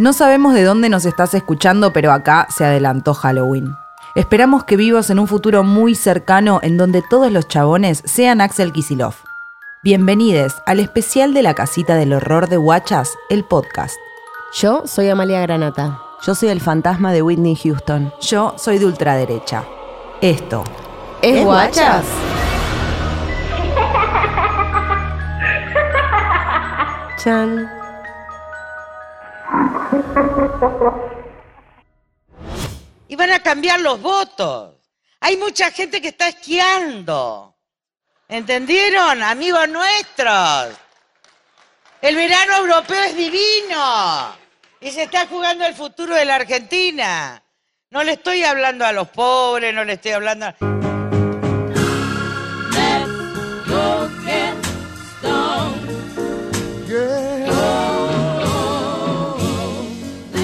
No sabemos de dónde nos estás escuchando, pero acá se adelantó Halloween. Esperamos que vivas en un futuro muy cercano en donde todos los chabones sean Axel Kisilov. Bienvenidos al especial de la casita del horror de Guachas, el podcast. Yo soy Amalia Granata. Yo soy el fantasma de Whitney Houston. Yo soy de ultraderecha. Esto ¿Es, Guachas? Chan. Y van a cambiar los votos. Hay mucha gente que está esquiando. ¿Entendieron, amigos nuestros? El verano europeo es divino y se está jugando el futuro de la Argentina. No le estoy hablando a los pobres, no le estoy hablando a...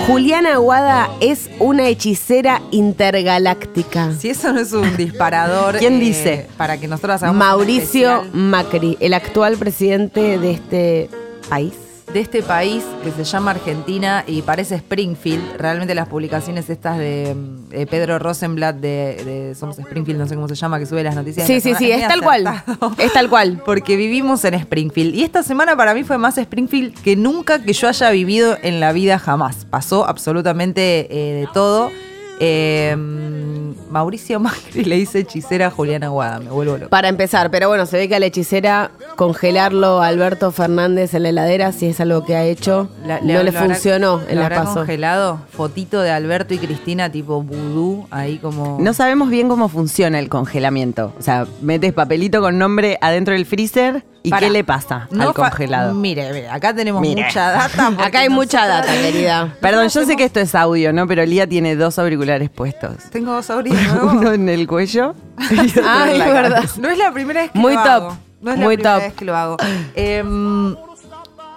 Juliana Aguada es una hechicera intergaláctica. Si eso no es un disparador. ¿Quién eh, dice? Para que nosotros hagamos. Mauricio Macri, el actual presidente de este país. De este país que se llama Argentina y parece Springfield. Realmente las publicaciones estas de eh, Pedro Rosenblatt de, de Somos Springfield, no sé cómo se llama, que sube las noticias. Sí, sí, sí, es tal cual. Es tal cual. Porque vivimos en Springfield. Y esta semana para mí fue más Springfield que nunca que yo haya vivido en la vida jamás. Pasó absolutamente eh, de todo. Eh, Mauricio Macri le dice hechicera a Juliana Guada, me vuelvo loco. Para empezar, pero bueno, se ve que a la hechicera congelarlo a Alberto Fernández en la heladera, si es algo que ha hecho, La- no le lo habrá- funcionó en habrá pasos. congelado, fotito de Alberto y Cristina tipo vudú, ahí como... No sabemos bien cómo funciona el congelamiento. O sea, metes papelito con nombre adentro del freezer y Pará. ¿qué le pasa No al congelado? Mire, mire, acá tenemos Mire. mucha data. Acá hay mucha data, querida. Perdón, yo sé que esto es audio, ¿no? Pero Lía tiene dos auriculares puestos. Tengo dos audífonos. Uno en el cuello y otro Ay, en la es verdad. cabeza. No es la primera vez que Muy lo top, hago. No es la muy primera top. vez que lo hago. Em,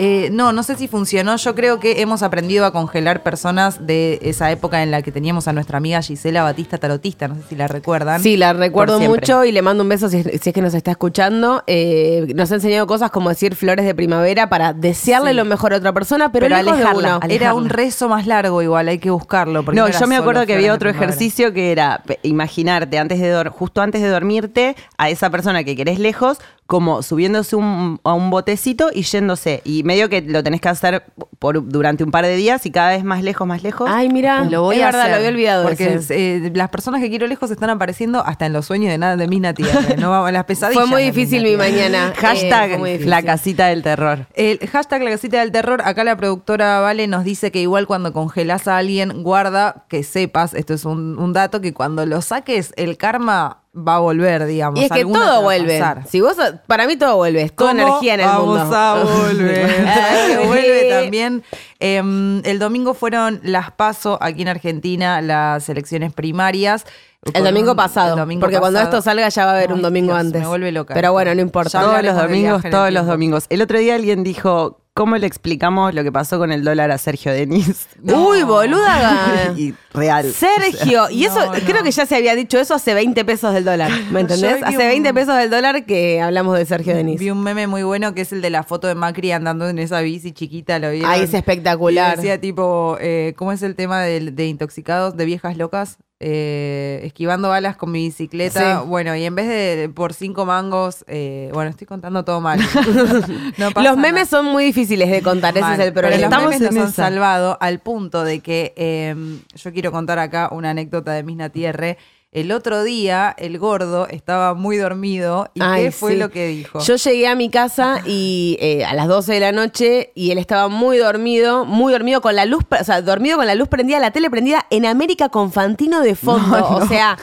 eh, no, no sé si funcionó. Yo creo que hemos aprendido a congelar personas de esa época en la que teníamos a nuestra amiga Gisela Batista Tarotista. No sé si la recuerdan. Sí, la recuerdo mucho y le mando un beso si, si es que nos está escuchando. Eh, nos ha enseñado cosas como decir flores de primavera para desearle Sí. lo mejor a otra persona, pero, Pero lejos de alejarla, uno. Era un rezo más largo igual, hay que buscarlo. porque No, yo me acuerdo que había otro ejercicio que era imaginarte antes de justo antes de dormirte a esa persona que querés lejos, como subiéndose un- a un botecito y yéndose. Y medio que lo tenés que hacer por, durante un par de días y cada vez más lejos, más lejos. Ay, mira, Lo voy es a verdad, hacer, lo había olvidado. Porque ese. eh, las personas que quiero lejos están apareciendo hasta en los sueños de nada de mis nativas. No vamos las pesadillas. Fue muy de difícil mi mañana. Hashtag Eh, muy la casita del terror. El hashtag la casita del terror, acá la productora Vale nos dice que igual cuando congelas a alguien, guarda que sepas, esto es un, un dato, que cuando lo saques, el karma va a volver, digamos. Y es que alguna todo vuelve. Si vos, para mí todo vuelve, es toda ¿Cómo energía en el vamos mundo. a volver? ¿Sabes que vuelve también. Em, el domingo fueron las PASO aquí en Argentina, las elecciones primarias. El domingo un- pasado, el domingo porque cuando pasado. esto salga ya va a haber un Ay, domingo Dios, antes. Me vuelve loca. Pero bueno, no importa. Ya Todos los domingos, viaje en el todos los domingos. El otro día alguien dijo, ¿cómo le explicamos lo que pasó con el dólar a Sergio Denis? Uy, boluda. y real. Sergio, y eso No, creo que ya se había dicho eso hace 20 pesos del dólar, ¿me entendés? Hace un- 20 pesos del dólar que hablamos de Sergio Denis. Vi un meme muy bueno que es el de la foto de Macri andando en esa bici chiquita, ¿lo vieron? Ay, es espectacular. Y decía tipo, eh, ¿cómo es el tema de, de intoxicados, de viejas locas? Eh, esquivando balas con mi bicicleta. Sí. Bueno, y en vez de por cinco mangos, eh, bueno, estoy contando todo mal. No pasa Los memes nada. son muy difíciles de contar, ese Mal. es el Pero problema. los memes nos han salvado al punto de que eh, yo quiero contar acá una anécdota de Misna Tierre. El otro día, el gordo estaba muy dormido. ¿Y Ay, qué fue sí. lo que dijo? Yo llegué a mi casa y eh, a las 12 de la noche y él estaba muy dormido, muy dormido con la luz, o sea, dormido con la luz prendida, la tele prendida en América con Fantino de fondo. O sea,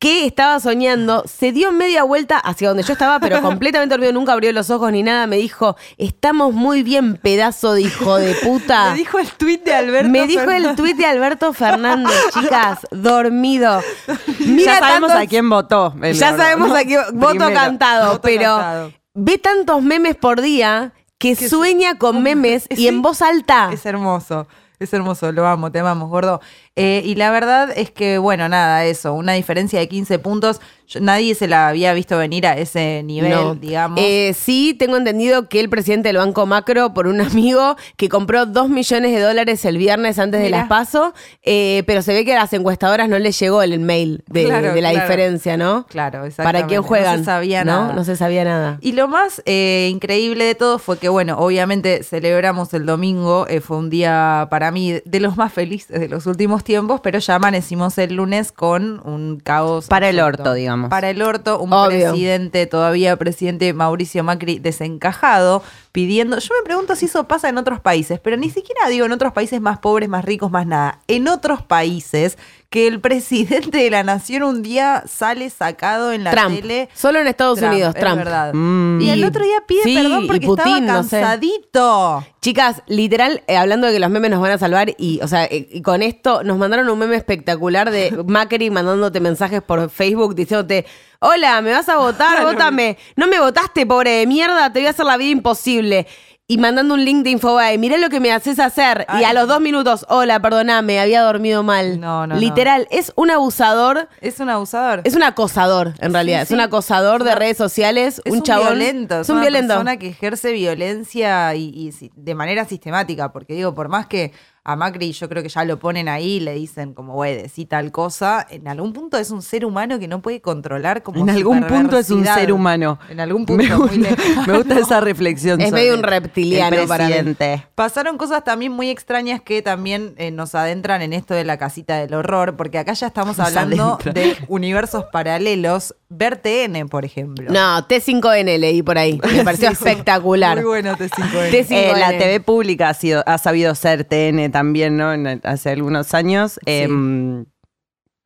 que estaba soñando, se dio media vuelta hacia donde yo estaba, pero completamente dormido, nunca abrió los ojos ni nada. Me dijo, estamos muy bien, pedazo de hijo de puta. Me dijo el tuit de Alberto. Me dijo el tuit de Alberto Fernández, chicas, dormido. Mira ya sabemos tantos- a quién votó. el ya sabemos ¿no? a quién voto Primero. cantado, Voto pero cantado. ve tantos memes por día que, Que sueña con memes y en voz alta. Es hermoso, es hermoso, lo amo, te amamos, gordo. Eh, y la verdad es que, bueno, nada, eso, una diferencia de 15 puntos. Yo- nadie se la había visto venir a ese nivel, No. digamos. Eh, sí, tengo entendido que el presidente del Banco Macro, por un amigo que compró dos millones de dólares el viernes antes de Mirá. las PASO, eh, pero se ve que a las encuestadoras no les llegó el mail de, Claro, de la claro. diferencia, ¿no? Claro, ¿Para exactamente. quién juegan? No se sabía ¿no? nada. No se sabía nada. Y lo más eh, increíble de todo fue que, bueno, obviamente celebramos el domingo, fue un día para mí de los más felices de los últimos tiempos, pero ya amanecimos el lunes con un caos. Para el orto, digamos. Para el orto, un Obvio. presidente, todavía presidente Mauricio Macri desencajado, pidiendo. Yo me pregunto si eso pasa en otros países, pero ni siquiera digo en otros países más pobres, más ricos, más nada. En otros países que el presidente de la nación un día sale sacado en la Trump. tele. Solo en Estados Trump, Unidos, es Trump. verdad. Mm. Y el otro día pide sí, perdón porque Putin, estaba no sé. cansadito. Chicas, literal, eh, hablando de que los memes nos van a salvar, y, o sea, eh, y con esto nos mandaron un meme espectacular de Macri mandándote mensajes por Facebook diciéndote: Hola, ¿me vas a votar? Vótame. No me votaste, pobre de mierda, te voy a hacer la vida imposible. Y mandando un link de Infobae, mirá lo que me haces hacer. Y a los dos minutos, hola, perdoname, había dormido mal. No, no, no. Literal, es un abusador, Es un abusador. es un acosador, en realidad. Es sí. un acosador de redes sociales, Es un, chabón. violento, Es un una violento. persona que ejerce violencia y, de manera sistemática, porque digo, por más que a Macri yo creo que ya lo ponen ahí, le dicen como, güey, decí tal cosa, en algún punto es un ser humano que no puede controlar como En algún punto es un ser humano. En algún punto Me muy gusta, lejano. me gusta esa reflexión. Es sobre medio un reptiliano para. Pasaron cosas también muy extrañas que también eh, nos adentran en esto de la casita del horror, porque acá ya estamos Nos hablando de universos paralelos. Ver TN, por ejemplo. No, T5N leí por ahí. Me pareció Sí, espectacular. Muy bueno T5N. T5N. Eh, la TV pública ha, sido, ha sabido ser TN también, ¿no? En- hace algunos años. Em,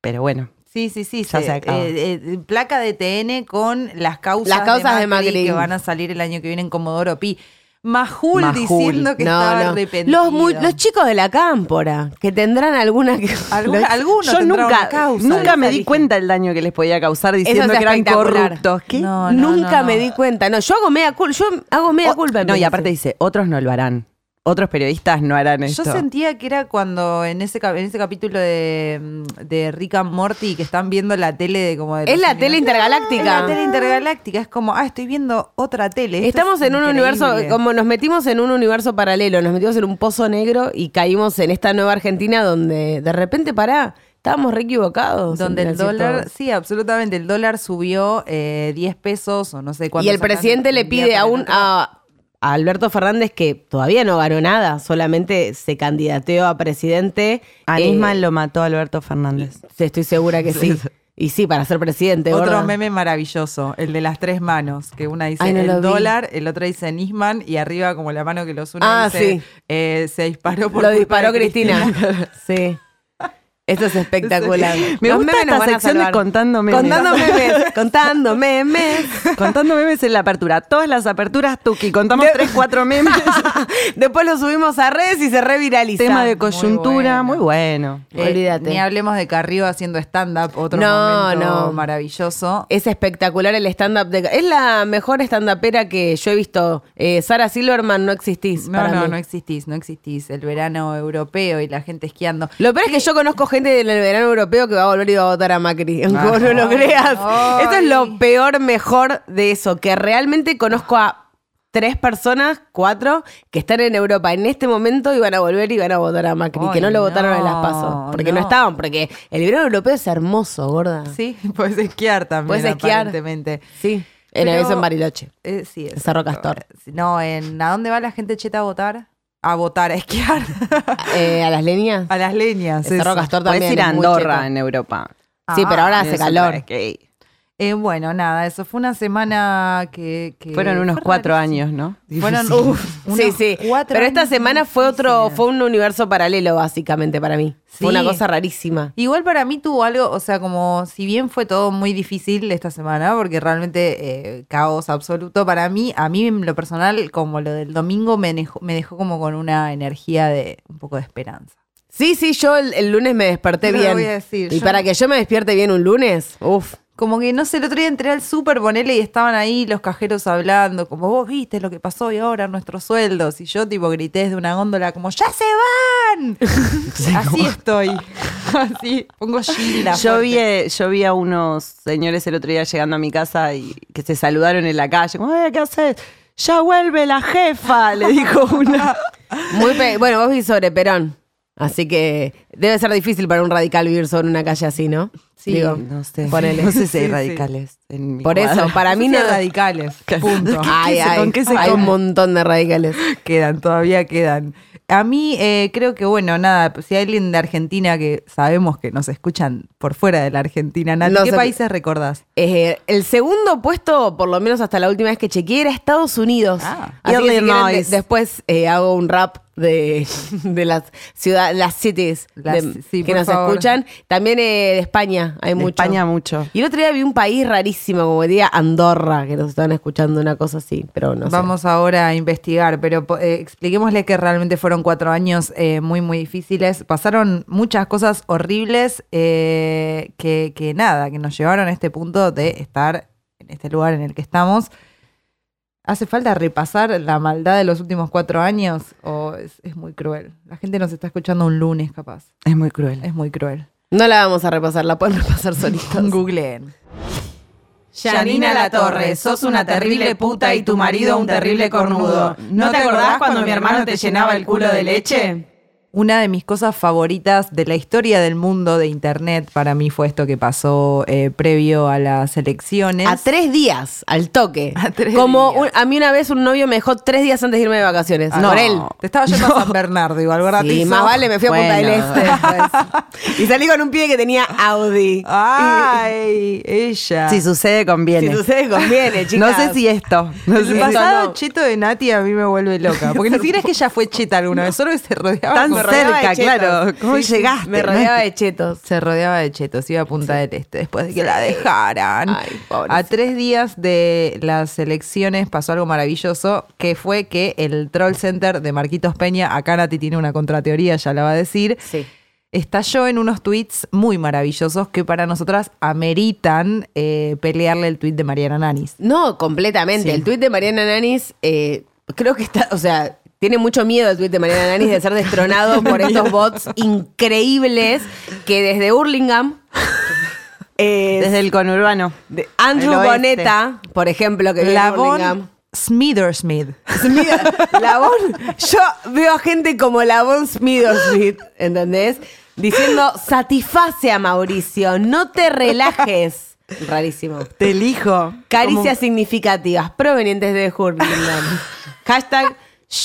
pero bueno. Sí, sí, sí. Ya se acaba. eh, eh, placa de TN con las causas, Las causas de Macri. que van a salir el año que viene en Comodoro Pi. Majul, Majul. diciendo que estaba arrepentido. Los, chicos de la cámpora, que tendrán alguna que. Alguna- los- alguno Yo nunca, causa. nunca me di cuenta del daño que les podía causar diciendo que eran corruptos. ¿Qué? No, no, Nunca no, me no. di cuenta. No, yo hago media culpa. Yo hago media O- culpa. no, y me aparte dice, otros no lo harán. Otros periodistas no harán Yo esto. sentía que era cuando en ese, en ese capítulo de, de Rick and Morty que están viendo la tele de como de Es la tele intergaláctica. Es la tele intergaláctica. Es como, ah, estoy viendo otra tele. Esto Estamos es en un universo, como nos metimos en un universo paralelo, nos metimos en un pozo negro y caímos en esta nueva Argentina donde de repente pará, estábamos re equivocados. Donde el dólar, todos. sí, absolutamente, el dólar subió eh, 10 pesos o no sé cuánto. Y el presidente le pide a, un, a, a Alberto Fernández, que todavía no ganó nada, solamente se candidateó a presidente. A eh, Nisman lo mató Alberto Fernández. estoy segura que sí. Y sí, para ser presidente. Otro gorda. meme maravilloso, el de las tres manos, que una dice Ay, no lo el vi. dólar, el otro dice Nisman y arriba como la mano que los une Ah, dice, sí. eh, se disparó por Lo culpa disparó de Cristina. sí. Esto es espectacular. Me Los gusta memes nos esta van a sección de salvar. contando memes. Contando memes. contando memes. Contando memes en la apertura. Todas las aperturas, Tuki. Contamos tres, cuatro memes. Después lo subimos a redes y se reviraliza. Tema de Muy coyuntura, bueno. muy bueno. Eh, Olvídate. Ni hablemos de Carrillo haciendo stand-up, otro No, momento no. maravilloso. Es espectacular el stand-up. De... Es la mejor stand-upera que yo he visto. Eh, Sara Silverman, no existís No, para no, mí. no existís, no existís. El verano europeo y la gente esquiando. Lo peor es que yo conozco gente del verano europeo que va a volver y va a votar a Macri. Aunque vos no lo Ay, creas. ay. Esto es lo peor, mejor de eso. Que realmente conozco a tres personas, cuatro, que están en Europa en este momento y van a volver y van a votar a Macri. que no lo votaron en las pasos. Porque no. no. estaban. Porque el verano europeo es hermoso, gorda. Sí, puedes esquiar también, Puedes esquiar. aparentemente. Sí. En Pero- eso en Bariloche. Eh, sí, En Cerro. Castor. No, en ¿a dónde va la gente cheta a votar? A votar, a esquiar. Eh, a las leñas. a las leñas. En Cerro. Castor también. Puedes ir a Andorra en Europa. Sí, pero ahora Ah, hace calor. Eh, bueno, nada, eso fue una semana que... que Fueron unos fue cuatro rarísimo. años, ¿no? Fueron Sí. uf, Sí, unos sí. cuatro Pero esta semana fue otro, fue un universo paralelo, básicamente, para mí. Fue una Sí. cosa rarísima. Igual para mí tuvo algo, o sea, como si bien fue todo muy difícil esta semana, porque realmente eh, caos absoluto para mí, a mí en lo personal, como lo del domingo, me dejó, me dejó como con una energía de un poco de esperanza. Sí, sí, yo el, el lunes me desperté lo bien. voy a decir, y yo- para que yo me despierte bien un lunes, uff. Como que no sé, el otro día entré al súper, ponele y estaban ahí los cajeros hablando, como vos viste lo que pasó hoy ahora nuestros sueldos. Y yo tipo grité desde una góndola como ¡Ya se van! Así estoy. Así, pongo Gilda. Yo vi, fuerte. eh, yo vi a unos señores el otro día llegando a mi casa y que se saludaron en la calle. Como, "Eh, ¿qué haces? Ya vuelve la jefa, le dijo una. Muy pe- bueno, vos vivís sobre Perón. Así que debe ser difícil para un radical vivir sobre una calle así, ¿no? Sí, Digo, No sé, ponele. no sé si hay Sí, sí. radicales. en mi Por eso, para mí No sé, radicales. Punto. Ay, ay, con qué se hay un montón de radicales. Quedan, todavía quedan. A mí eh, creo que, bueno, nada, si hay alguien de Argentina que sabemos que nos escuchan por fuera de la Argentina, Nati, No ¿qué sé- países recordás? Eh, el segundo puesto, por lo menos hasta la última vez que chequeé, era Estados Unidos. Ah. Así que si quieren, después eh, hago un rap de, de las ciudades, las cities Las- de- sí, que nos favor. escuchan. También eh, de España hay De mucho. España mucho. Y el otro día vi un país rarísimo, como diría Andorra, que nos están escuchando una cosa así, pero no sé. Vamos ahora a investigar, pero eh, expliquémosle que realmente fueron cuatro años eh, muy, muy difíciles. Pasaron muchas cosas horribles eh, que, que nada, que nos llevaron a este punto de estar en este lugar en el que estamos. ¿Hace falta repasar la maldad de los últimos cuatro años? ¿O es, es muy cruel? La gente nos está escuchando un lunes, capaz. Es muy cruel. Es muy cruel. No la vamos a repasar, la pueden repasar solitos. Googleen. Yanina Latorre, sos una terrible puta y tu marido un terrible cornudo. ¿No te acordás cuando mi hermano te llenaba el culo de leche? Una de mis cosas favoritas de la historia del mundo de Internet para mí fue esto que pasó eh, previo a las elecciones. A tres días, al toque. A tres Como días. un- a mí una vez un novio me dejó tres días antes de irme de vacaciones. Ah, por no. él. Te estaba yendo a San Bernardo igual, ¿verdad? Sí, más vale, me fui a Punta del. Este y salí con un pibe que tenía Audi. Ay, ella. Si sucede, conviene. Si sucede, conviene, chicas. no sé si esto. No El sé pasado no. cheto de Nati a mí me vuelve loca. Porque ni siquiera es que ella fue cheta alguna vez, solo que se rodeaba Tan con- cerca, claro. ¿Cómo Sí, sí, llegaste? Me rodeaba de chetos. Se rodeaba de chetos, iba a Punta del Este después de que la dejaran. Ay, a tres días de las elecciones pasó algo maravilloso, que fue que el Troll Center de Marquitos Peña, acá Nati tiene una contrateoría, ya la va a decir, Sí. estalló en unos tweets muy maravillosos que para nosotras ameritan eh, pelearle el tweet de Mariana Nanis. No, completamente. Sí. El tuit de Mariana Nanis, eh, creo que está, o sea, tiene mucho miedo el tuit de Mariana Nanis de ser destronado por estos bots increíbles que desde Hurlingham, eh, Desde el conurbano. de Andrew El. Boneta, por ejemplo, que vive en Hurlingham. Smithersmith. Mira, Lavon, yo veo a gente como Lavon Smithersmith, ¿entendés? Diciendo, satisface a Mauricio, no te relajes. Rarísimo. Te elijo. Caricias significativas provenientes de Hurlingham. Hashtag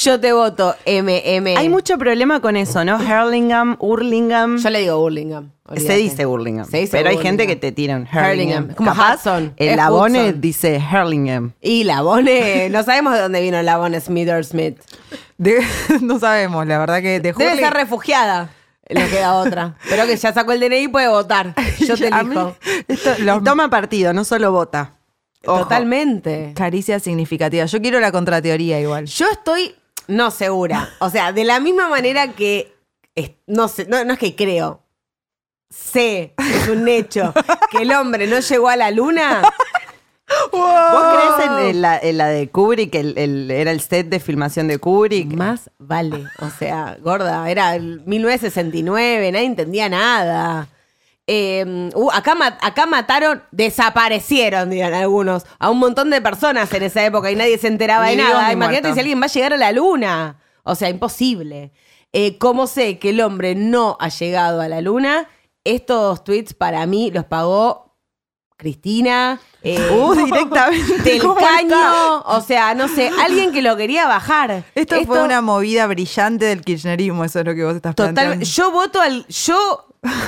yo te voto MM. Hay mucho problema con eso, ¿no? Hurlingham, Hurlingham. Yo le digo Hurlingham. Se dice Hurlingham. Se dice pero hay gente que te tira un Hurlingham. Como Capaz, Hudson. El Labone Hudson. dice Hurlingham. Y Labone, no sabemos de dónde vino Labone Smith. De- no sabemos, la verdad que de Debe Hurling- ser refugiada. No queda otra. Pero que ya sacó el DNI y puede votar. Yo te mí- elijo. esto- los- Y toma partido, no solo vota. Ojo. Totalmente. Caricias significativas. Yo quiero la contrateoría igual. Yo estoy no segura. O sea, de la misma manera que. es- no sé, no, no es que creo. Sé, es un hecho, que el hombre no llegó a la luna. ¿Vos crees en, en la, en la de Kubrick? El, el- era el set de filmación de Kubrick. Más vale. O sea, gorda, era el 1969, nadie entendía nada. Eh, uh, acá, ma- acá mataron, desaparecieron, dirán algunos, a un montón de personas en esa época y nadie se enteraba Ni de nada. Imagínate si alguien va a llegar a la luna. O sea, imposible. Eh, ¿Cómo sé que el hombre no ha llegado a la luna? Estos tweets para mí los pagó Cristina. eh, Uh, directamente. del caño, o sea, no sé, alguien que lo quería bajar. Esto, fue una movida brillante del kirchnerismo, eso es lo que vos estás Totalmente. planteando. Yo voto al. Yo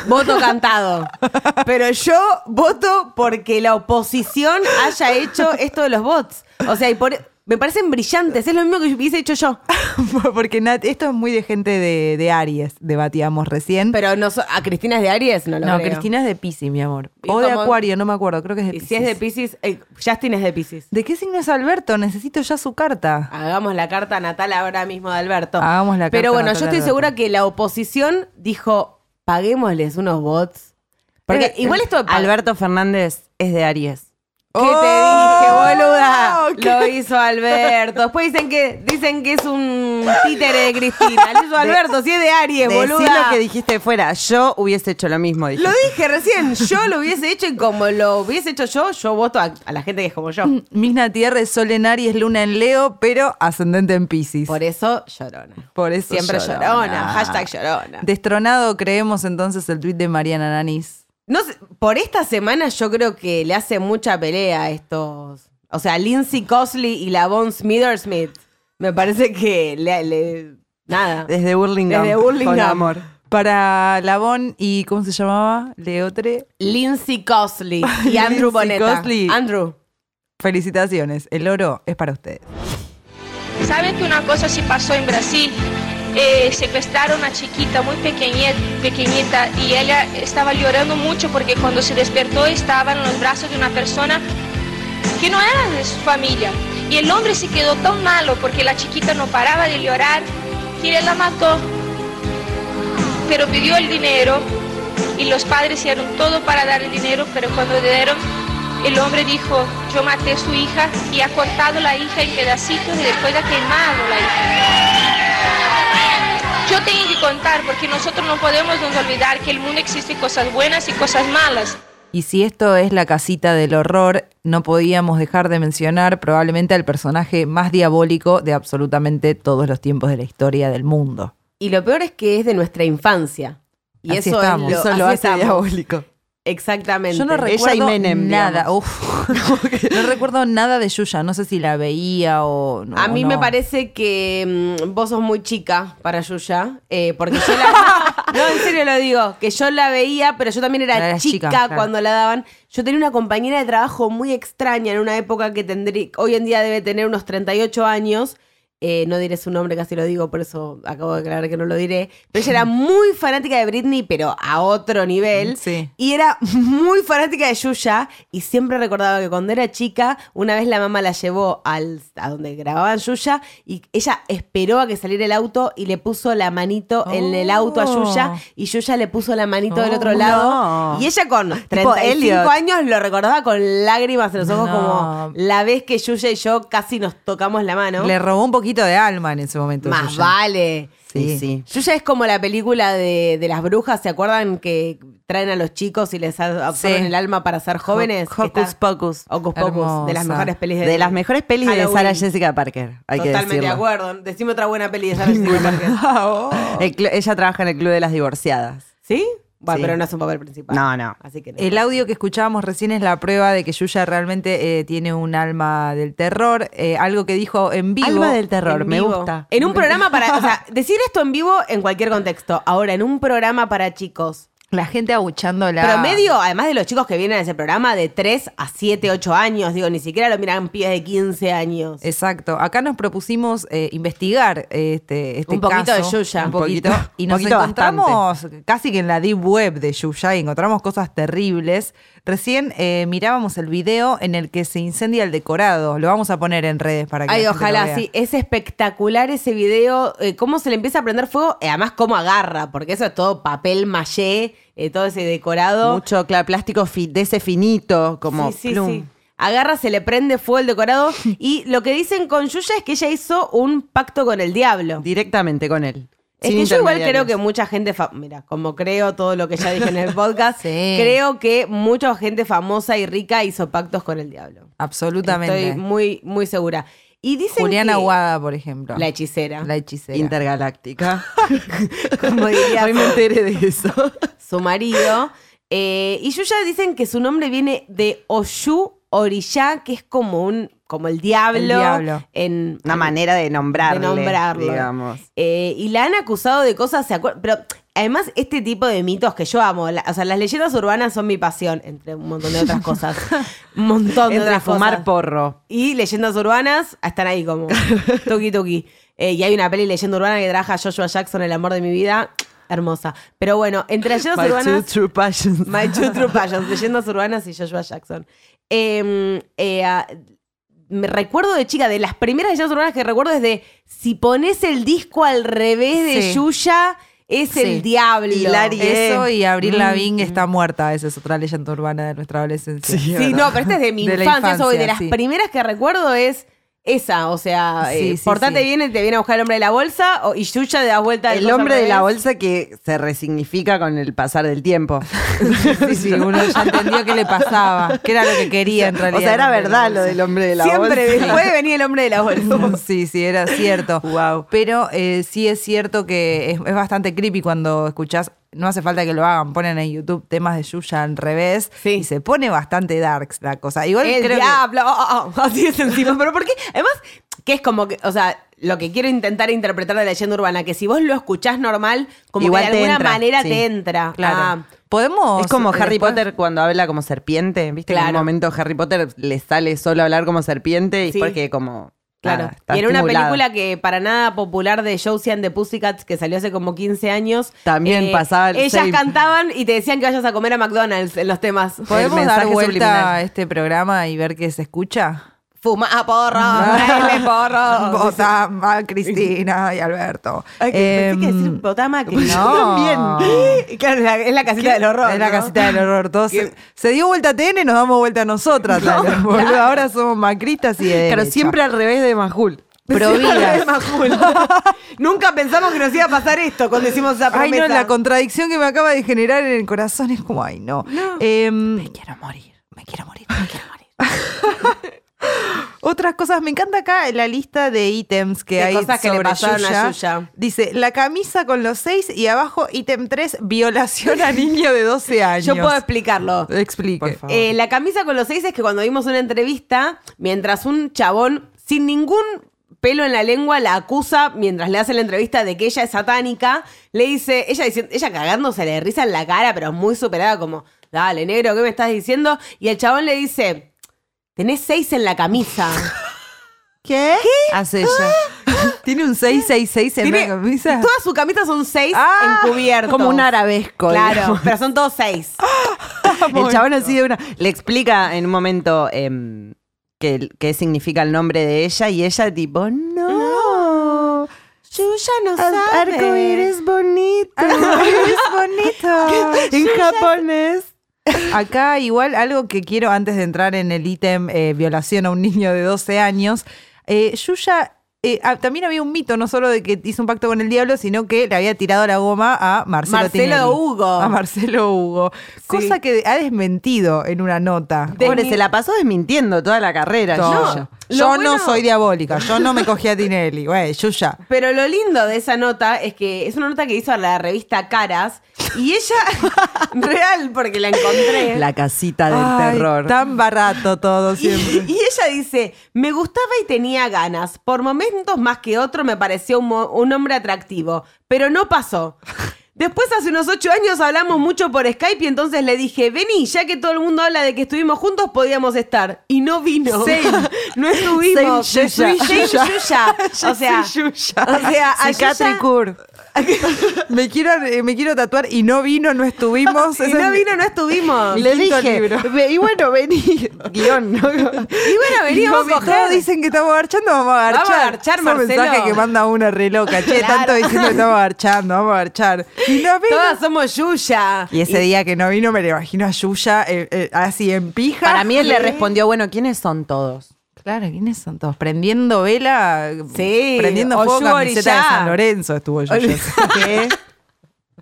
voto cantado. Pero yo voto porque la oposición haya hecho esto de los bots. O sea, y por- me parecen brillantes. Es lo mismo que hubiese hecho yo. Porque Nat- esto es muy de gente de, de Aries, debatíamos recién. Pero no so- a Cristina es de Aries, no lo no, creo. Cristina es de Pisces, mi amor. ¿Y O de cómo? Acuario, no me acuerdo, creo que es de Y Pisces. si es de Pisces, eh, Justin es de Pisces. ¿De qué signo es Alberto? Necesito ya su carta. Hagamos la carta natal ahora mismo de Alberto. Hagamos la Pero carta bueno, natal yo de estoy Alberto. segura que la oposición dijo, paguémosles unos bots. Porque Eh, igual esto Alberto Fernández es de Aries. ¿Qué te ¡Oh! dije, boluda? ¿Qué? Lo hizo Alberto. Después dicen que dicen que es un títere de Cristina. Lo hizo Alberto, si es de Aries, Decí boluda. lo que dijiste fuera. Yo hubiese hecho lo mismo. Lo dije recién, yo lo hubiese hecho y como lo hubiese hecho yo, yo voto a, a la gente que es como yo. Misna Tierra es Sol en Aries, Luna en Leo, pero ascendente en Pisces. Por eso, llorona. Por eso Siempre llorona. llorona. Hashtag llorona. Destronado creemos entonces el tuit de Mariana Nanis. No sé, por esta semana yo creo que le hace mucha pelea a estos. O sea, Lindsay Cosley y la Von Smithersmith. Me parece que le. le- nada. Desde Burlingame. Desde Burlingame. Con amor. Para Labón y ¿cómo se llamaba? Leotre. Lindsay Cosley y Andrew Lindsay Boneta. Cosley. Andrew. Felicitaciones. El oro es para ustedes. ¿Saben que una cosa sí pasó en Brasil? Eh, secuestraron a chiquita muy pequeñita, y ella estaba llorando mucho porque cuando se despertó estaba en los brazos de una persona que no era de su familia. Y el hombre se quedó tan malo porque la chiquita no paraba de llorar que él la mató. Pero pidió el dinero y los padres hicieron todo para dar el dinero, pero cuando dieron, el hombre dijo, yo maté a su hija y ha cortado la hija en pedacitos y después ha quemado la hija. Yo tengo que contar porque nosotros no podemos nos olvidar que el mundo existe cosas buenas y cosas malas. Y si esto es la casita del horror, no podíamos dejar de mencionar probablemente al personaje más diabólico de absolutamente todos los tiempos de la historia del mundo. Y lo peor es que es de nuestra infancia. Y Así eso estamos. es lo, Eso lo así hace estamos. diabólico. Exactamente. Yo no Ella y recuerdo Menem, nada. Uf. no recuerdo nada de Yuya. No sé si la veía o no. a mí no. me parece que mm, vos sos muy chica para Yuya, eh, porque yo la... no, en serio lo digo, que yo la veía, pero yo también era chica, claro. cuando la daban. Yo tenía una compañera de trabajo muy extraña en una época que tendría, hoy en día debe tener unos 38 años. Eh, no diré su nombre, casi lo digo, por eso acabo de aclarar que no lo diré. Pero ella era muy fanática de Britney, pero a otro nivel. Sí. Y era muy fanática de Yuya y siempre recordaba que cuando era chica, una vez la mamá la llevó al, a donde grababan Yuya y ella esperó a que saliera el auto y le puso la manito en el auto a Yuya y Yuya le puso la manito del otro Oh, lado. no. Y ella con Tipo 35 Elliot. años lo recordaba con lágrimas en los ojos No. como la vez que Yuya y yo casi nos tocamos la mano. Le robó un poquito de alma en ese momento. Más Yuya. vale. Sí, sí. Yuya es como la película de, de las brujas, ¿se acuerdan que traen a los chicos y les absorben Sí. el alma para ser jóvenes? Que Hocus está- Pocus. Hocus Pocus, de las mejores pelis de, De las mejores pelis de. Sarah Jessica Parker. Hay que Totalmente de acuerdo. Decime otra buena peli de Sarah Jessica Parker. Ella trabaja en el Club de las Divorciadas. ¿Sí? Bueno, Sí. pero no es un papel principal. No, no. Así que no. El audio que escuchábamos recién es la prueba de que Yuya realmente eh, tiene un alma del terror. eh, algo que dijo en vivo. Alma del terror, me vivo. gusta. En un programa para. O sea, decir esto en vivo en cualquier contexto. Ahora, en un programa para chicos. La gente abuchándola. Promedio, además de los chicos que vienen a ese programa, de 3 a 7, 8 años. Digo, ni siquiera lo miran pibes de 15 años. Exacto. Acá nos propusimos eh, investigar este, este Un poquito caso, de Yuya. Un poquito. Y nos poquito encontramos casi que en la deep web de Yuya y encontramos cosas terribles. Recién eh, mirábamos el video en el que se incendia el decorado. Lo vamos a poner en redes para que Ay, la gente lo ojalá, vea. sí. Es espectacular ese video. eh, cómo se le empieza a prender fuego. y además, cómo agarra. Porque eso es todo papel maché, eh, todo ese decorado. Mucho, claro, plástico fi- de ese finito, como sí, sí, plum. sí. Agarra, se le prende fuego el decorado. y lo que dicen con Yuya es que ella hizo un pacto con el diablo. Directamente con él. Es sin que yo igual creo que mucha gente, mira, como creo todo lo que ya dije en el podcast, Sí. creo que mucha gente famosa y rica hizo pactos con el diablo. Absolutamente. Estoy muy, muy segura. Y dicen Juliana que Aguada, por ejemplo. la hechicera, La hechicera. Intergaláctica. como diría Hoy me enteré de eso. su marido. eh, y Yuya dicen que su nombre viene de Oshu Orishá, que es como un como el diablo, El diablo. en Una manera de nombrarle, de nombrarlo. digamos. Eh, y la han acusado de cosas, ¿se acuer- Pero además, este tipo de mitos que yo amo, la- o sea, las leyendas urbanas son mi pasión, entre un montón de otras cosas. un montón de Entre otras fumar cosas. porro. Y leyendas urbanas están ahí como tuki tuki. Eh, y hay una peli leyenda urbana que trabaja Joshua Jackson, El amor de mi vida. Hermosa. Pero bueno, entre leyendas My two urbanas. true passions. My Two True Passions, Leyendas Urbanas y Joshua Jackson. Eh, eh, me recuerdo de chica, de las primeras leyendas urbanas que recuerdo es de si pones el disco al revés de Sí. Yuya, es Sí. el diablo. Hilari. Eso y Abril Mm. Lavigne está muerta. Esa es otra leyenda urbana de nuestra adolescencia. Sí, no, pero este es de mi De infancia, eso, y de infancia, las sí. primeras que recuerdo es esa, o sea, Sí, eh, sí, portate sí. bien y te viene a buscar el hombre de la bolsa o, y Yuya de la vuelta El hombre de la bolsa que se resignifica con el pasar del tiempo. Sí, sí, uno ya entendió qué le pasaba, qué era lo que quería en realidad. O sea, era verdad lo del hombre de la Siempre bolsa. después de venir el hombre de la bolsa. Sí, sí, era cierto. Wow. Pero eh, sí es cierto que es, es bastante creepy cuando escuchás. No hace falta que lo hagan, ponen en YouTube temas de Yuya al revés Sí. y se pone bastante darks la cosa. Igual el creo que diablo, oh, oh, oh, así es encima. Pero ¿por qué? Además, que es como que, o sea, lo que quiero intentar interpretar de leyenda urbana, que si vos lo escuchás normal, como Igual que de alguna entra, manera sí. te entra. Claro. Ah, podemos. Es como eh, Harry después- Potter cuando habla como serpiente, ¿viste? Que En un momento Harry Potter le sale solo hablar como serpiente y Sí. es porque como... Claro. nada, está y era una película que para nada popular de Josie and the Pussycats que salió hace como 15 años. Eh, También pasaba el Ellas same. cantaban y te decían que vayas a comer a McDonald's en los temas. ¿Podemos dar vuelta subliminal. a este programa y ver qué se escucha? Fuma a porro, baile porro. Vota a Cristina y Alberto. Ay, que pensé que Em, decir Botama que no. Y Claro, es la, es la casita del horror. Es la ¿no? casita del horror. Todos se, se dio vuelta a TN, nos damos vuelta a nosotras. dale, boludo. Ahora somos macristas y de Claro, derecha. siempre al revés de Majul. Providas. Nunca pensamos que nos iba a pasar esto cuando hicimos esa Ay, promesa. no, la contradicción que me acaba de generar en el corazón es como, ay, no. Em, me quiero morir, me quiero morir, me quiero morir. Otras cosas, me encanta acá la lista de ítems que De hay cosas que le sobre pasaron a Yuya. Dice, la camisa con los seis y abajo ítem 3, violación a niño de 12 años. Yo puedo explicarlo. Explique. Por favor. Eh, la camisa con los seis es que cuando vimos una entrevista, mientras un chabón sin ningún pelo en la lengua la acusa mientras le hace la entrevista de que ella es satánica, le dice, ella diciendo, ella cagándose de risa en la cara, pero muy superada, como, dale, negro, ¿qué me estás diciendo? Y el chabón le dice, tenés seis en la camisa. ¿Qué? Hace ella. ¿Tiene un 666 en Tiene- la camisa? Todas sus camisas son seis Ah, encubiertos. Como un arabesco. Claro, digamos. pero son todos seis. El chabón así de una. Le explica en un momento em, qué, qué significa el nombre de ella y ella, tipo, no. Yuya no Ar- sabe. Arcoíris bonito. es bonito. en japonés. Acá igual algo que quiero antes de entrar en el ítem eh, violación a un niño de 12 años. Eh, Yuya, eh, ah, también había un mito, no solo de que hizo un pacto con el diablo, sino que le había tirado la goma a Marcelo Marcelo Tinelli. Hugo. A Marcelo Hugo. Cosa que ha desmentido en una nota. Pobre, se la pasó desmintiendo toda la carrera. Todo. Yo bueno- no soy diabólica, yo no me cogí a Tinelli. Güey, Yuya. Pero lo lindo de esa nota es que es una nota que hizo a la revista Caras y ella, real, porque la encontré. La casita del Ay, terror. Tan barato todo siempre. y ella dice, me gustaba y tenía ganas. Por momentos más que otro me pareció un hombre atractivo, pero no pasó. Después, hace unos ocho años, hablamos mucho por Skype y entonces le dije, vení, ya que todo el mundo habla de que estuvimos juntos, podíamos estar. Y no vino. no estuvimos. Same Yuya. Same Yuya. O sea, Yuya. o sea, a Yuya- Cicatricur. me, quiero, eh, me quiero tatuar y no vino, no estuvimos. y no es vino, no estuvimos. Mi Le dije, libro. "Ve- y bueno, vení, guion, ¿no? Y bueno, veníamos a Todos coger. dicen que estamos garchando, vamos a garchar. Vamos a garchar, Marcelo. mensajes que manda una re loca. Che, Claro. tanto diciendo que estamos garchando, vamos a garchar. Y no vino. Todas somos Yuya. Y ese día que no vino me lo imagino a Yuya eh, eh, así en pija. Para mí él le respondió, bueno, ¿quiénes son todos? Claro, ¿quiénes son todos? Prendiendo vela. Sí, Prendiendo fuego camiseta de. San Lorenzo estuvo Yuya. ¿Qué?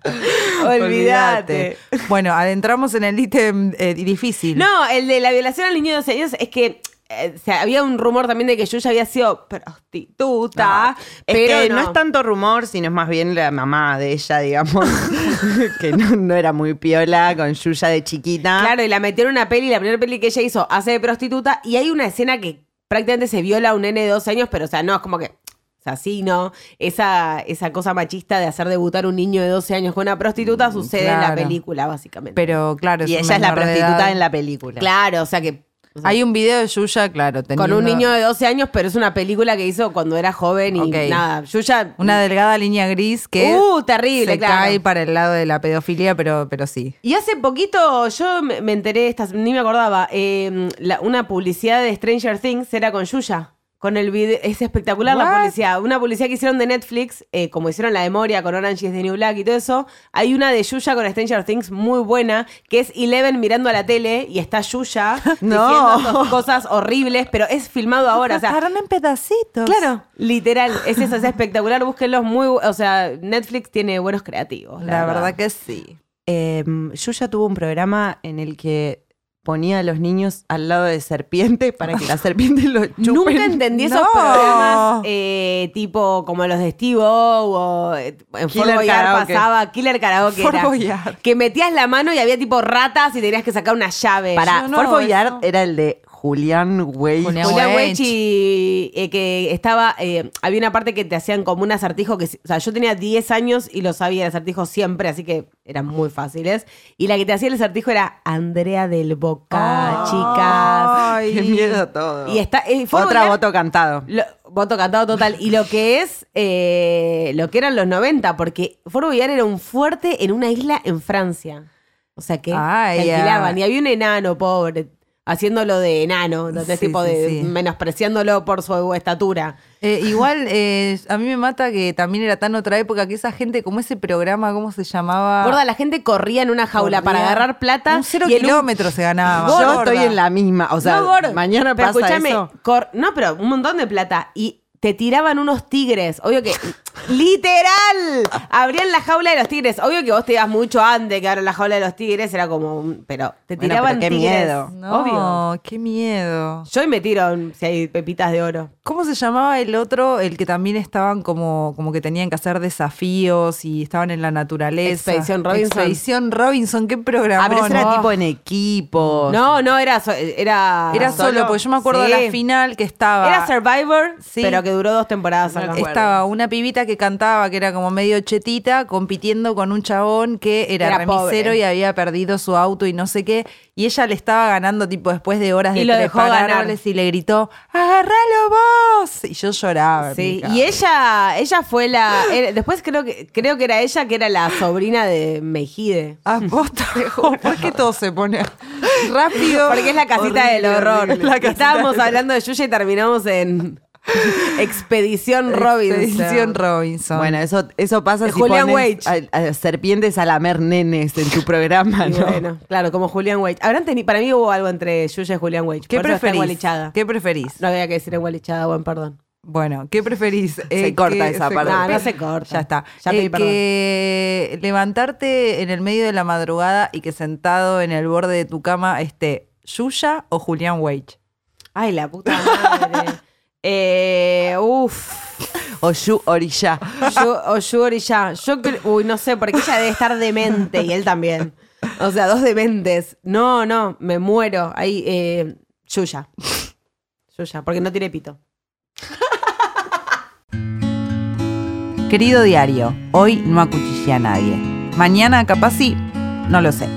Olvídate. Bueno, adentramos en el ítem eh, difícil. No, el de la violación al niño de 12 años es que eh, o sea, había un rumor también de que Yuya había sido prostituta. Es pero que no. es tanto rumor, sino es más bien la mamá de ella, digamos, que no, no era muy piola con Yuya de chiquita. Claro, y la metieron en una peli, la primera peli que ella hizo hace de prostituta, y hay una escena que prácticamente se viola a un nene de 12 años, pero o sea, no, es como que. O sea, sí, no. Esa, esa cosa machista de hacer debutar un niño de 12 años con una prostituta sucede en la película, básicamente. Pero claro, Y ella es la prostituta edad. en la película. claro, o sea que. O sea, Hay un video de Yuya, claro, con teniendo un niño de 12 años, pero es una película que hizo cuando era joven y nada. Yuya. Una delgada línea gris que Uh, terrible, se claro. cae para el lado de la pedofilia, pero, pero sí. Y hace poquito yo me enteré, esta, ni me acordaba, eh, la- una publicidad de Stranger Things era con Yuya. Con el video, es espectacular la publicidad. Una publicidad que hicieron de Netflix, eh, como hicieron la de Moria con Orange is the New Black y todo eso. Hay una de Yuya con Stranger Things muy buena, que es Eleven mirando a la tele y está Yuya No. diciendo cosas horribles, pero es filmado ahora. O sea, en pedacitos. claro, literal, es eso, es espectacular. Búsquenlos muy, o sea, Netflix tiene buenos creativos. La verdad que sí. Eh, Yuya tuvo un programa en el que ponía a los niños al lado de serpiente para que la serpiente lo chupen. Nunca entendí esos No. programas eh, tipo como los de Steve O o eh, en Fort Killer Boyard Karaoke. pasaba Killer Karaoke Fort era, Boyard. que metías la mano y había tipo ratas y tenías que sacar una llave. Para no, Fort Boyard eso. era el de Julián Wey. Julián Julián Weich. Weich y eh, que estaba, eh, había una parte que te hacían como un acertijo que, o sea, yo tenía 10 años y lo sabía el acertijo siempre, así que eran muy fáciles. Y la que te hacía el acertijo era Andrea del Boca, chicas. Qué miedo todo. Y está, eh, Otra voto cantado. Lo- voto cantado total. Y lo que es, eh, lo que eran los 90, porque Fort Boyard era un fuerte en una isla en Francia. O sea que Ay, te alquilaban. ah. Y había un enano pobre haciéndolo de enano, entonces Sí, tipo de sí. menospreciándolo por su estatura. Eh, igual, eh, a mí me mata que también era tan otra época que esa gente, como ese programa, ¿cómo se llamaba? Gorda, la gente corría en una jaula para agarrar plata. Un cero y en un- kilómetros se ganaba. Yo Gorda. estoy en la misma. O sea, No, mañana pero pasa escúchame, eso. cor- no, pero un montón de plata. Y te tiraban unos tigres. Obvio que. ¡Literal! Abrían la jaula de los tigres. Obvio que vos te ibas mucho antes que abran la jaula de los tigres. Era como. un- Pero te Bueno, tiraban pero qué tigres. miedo. No, Obvio. qué miedo. Yo hoy me tiro si hay pepitas de oro. ¿Cómo se llamaba el otro? El que también estaban como, como que tenían que hacer desafíos y estaban en la naturaleza. Expedición Robinson. Expedición Robinson, qué programa. Ah, pero eso era tipo en equipo. No, no, era. so- Era, Era solo, porque yo me acuerdo Sí. de la final que estaba. Era Survivor, Sí. pero que duró dos temporadas. acá. Estaba una pibita que cantaba, que era como medio chetita, compitiendo con un chabón que era, Era remisero pobre. y había perdido su auto y no sé qué. Y ella le estaba ganando, tipo, después de horas Y de lo dejó ganar. y le gritó, ¡agarralo vos! Y yo lloraba. Sí, y ella, ella fue la. era- después creo que, creo que era ella que era la sobrina de Mejide. Ah, posta. ¿Por qué todo se pone rápido? Porque es la casita del horror. horrible. La casita Estábamos del- hablando de Yuya y terminamos en Expedición Robinson. Expedición Robinson. Bueno, eso, eso pasa De si Julián pones a- a serpientes a lamer nenes en tu programa, bueno, claro, como Julián Weich. Habrán teni- para mí hubo algo entre Yuya y Julián Weich. ¿Qué Por preferís? engualichada. ¿Qué preferís? No había que decir engualichada, buen perdón. Bueno, ¿qué preferís? Eh, Se corta que- esa parte. No, no se corta. Ya está. Ya pedí Eh, que levantarte en el medio de la madrugada y que sentado en el borde de tu cama esté Yuya o Julián Weich. Ay, la puta madre. eh, uf. O Yu Orilla. Yo, o Yuri ya. Yo cre- uy, no sé, porque ella debe estar demente y él también. O sea, dos dementes. No, no, me muero. Ahí, eh, Yuya. Yuya, porque no tiene pito. Querido diario, hoy no acuchillé a nadie. Mañana capaz sí, no lo sé.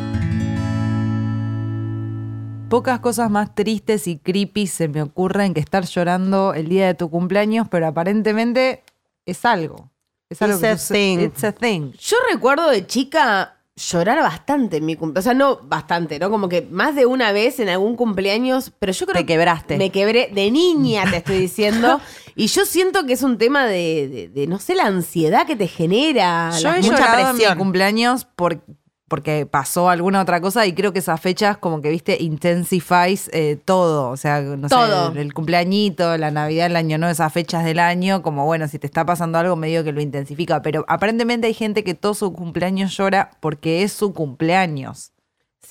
Pocas cosas más tristes y creepy se me ocurren que estar llorando el día de tu cumpleaños, pero aparentemente es algo. Es algo It's que a sucede- thing. It's a thing. Yo recuerdo de chica llorar bastante en mi cumpleaños. O sea, no bastante, ¿no? Como que más de una vez en algún cumpleaños, pero yo creo Te quebraste. Me quebré de niña, te estoy diciendo. y yo siento que es un tema de, de- de, no sé, la ansiedad que te genera. Yo la- he mucha llorado en presión. mi cumpleaños por- porque pasó alguna otra cosa y creo que esas fechas como que, viste, intensifies eh, todo. O sea, no Todo. sé, el cumpleañito, la Navidad, el año, no, esas fechas del año, como bueno, si te está pasando algo medio que lo intensifica. Pero aparentemente hay gente que todo su cumpleaños llora porque es su cumpleaños.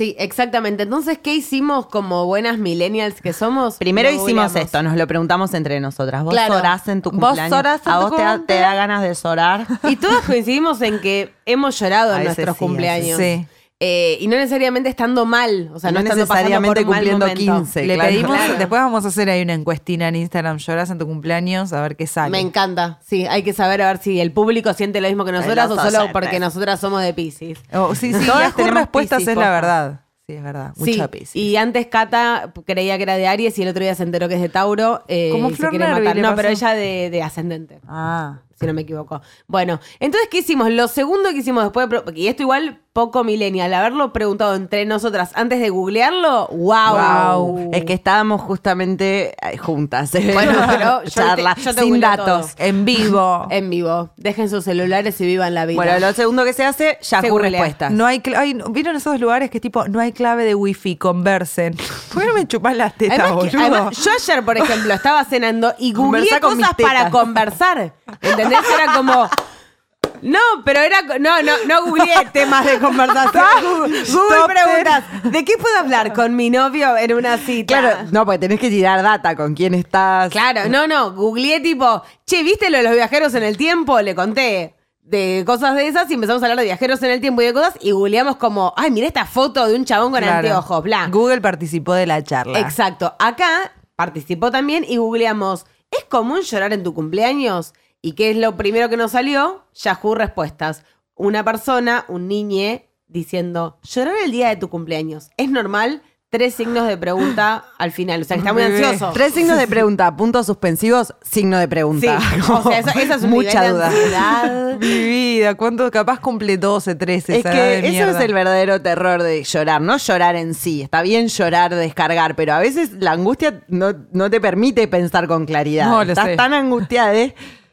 Sí, exactamente. Entonces, ¿qué hicimos como buenas millennials que somos? Primero hicimos esto, nos lo preguntamos entre nosotras. ¿Vos Claro. sorás en tu ¿Vos cumpleaños? en ¿A tu vos te da, te cumpleaños? da ganas de sorar? Y todos coincidimos en que hemos llorado A en nuestros sí, cumpleaños. sí. Eh, y no necesariamente estando mal, o sea, no, No estando pasando necesariamente por un mal cumpliendo momento. 15. Le claro. pedimos, Claro. después vamos a hacer ahí una encuestina en Instagram, lloras en tu cumpleaños, a ver qué sale. Me encanta. Sí, hay que saber a ver si el público siente lo mismo que nosotras o solo porque nosotras somos de Pisces. Oh, sí, sí, Todas tenemos respuestas Piscis, es la verdad. Sí, es verdad. Sí, Mucha Piscis. y antes Cata creía que era de Aries y el otro día se enteró que es de Tauro. eh, Como y se Flor quiere matar. No, pero ella de, de ascendente. Ah. Si no me equivoco. Bueno, entonces, ¿qué hicimos? Lo segundo que hicimos después de... pro- Y esto igual poco millennial, haberlo preguntado entre nosotras antes de googlearlo, wow. Wow. Es que estábamos justamente eh, juntas. ¿eh? Bueno, pero yo charla, te- yo te sin googleo datos. todo. En vivo. En vivo. Dejen sus celulares y vivan la vida. Bueno, lo segundo que se hace, Yahoo googlea. Respuestas. No hay cla- ay, no- ¿Vieron esos lugares que tipo, no hay clave de wifi, conversen? ¿Por qué no me chupas las tetas, Además, que- boludo? además, yo ayer, por ejemplo, estaba cenando y googleé Conversá con cosas para tetas. conversar. ¿Entendés? Era como. No, pero era. No, no, no googleé temas de conversación. Google Stop preguntas. ¿De qué puedo hablar con mi novio en una cita? Claro, no, porque tenés que tirar data con quién estás. Claro, no, no. Googleé tipo, che, ¿viste lo de los viajeros en el tiempo? Le conté de cosas de esas y empezamos a hablar de viajeros en el tiempo y de cosas y googleamos como, ay, mira esta foto de un chabón con Claro. anteojos, bla. Google participó de la charla. Exacto. Acá participó también y googleamos, ¿es común llorar en tu cumpleaños? ¿Y qué es lo primero que nos salió? Yahoo Respuestas. Una persona, un niñe, diciendo, llorar el día de tu cumpleaños. ¿Es normal? Tres signos de pregunta al final. O sea, que está muy ansioso. Tres signos de pregunta, puntos suspensivos, signo de Sí, pregunta. o sea, eso- esa es un mucha nivel de duda. ansiedad. Mi vida, ¿cuánto capaz cumple 12, 13? Es que de eso mierda? es el verdadero terror de llorar, no llorar en sí. Está bien llorar, descargar, pero a veces la angustia no, no te permite pensar con claridad. No, lo Estás sé. tan angustiada,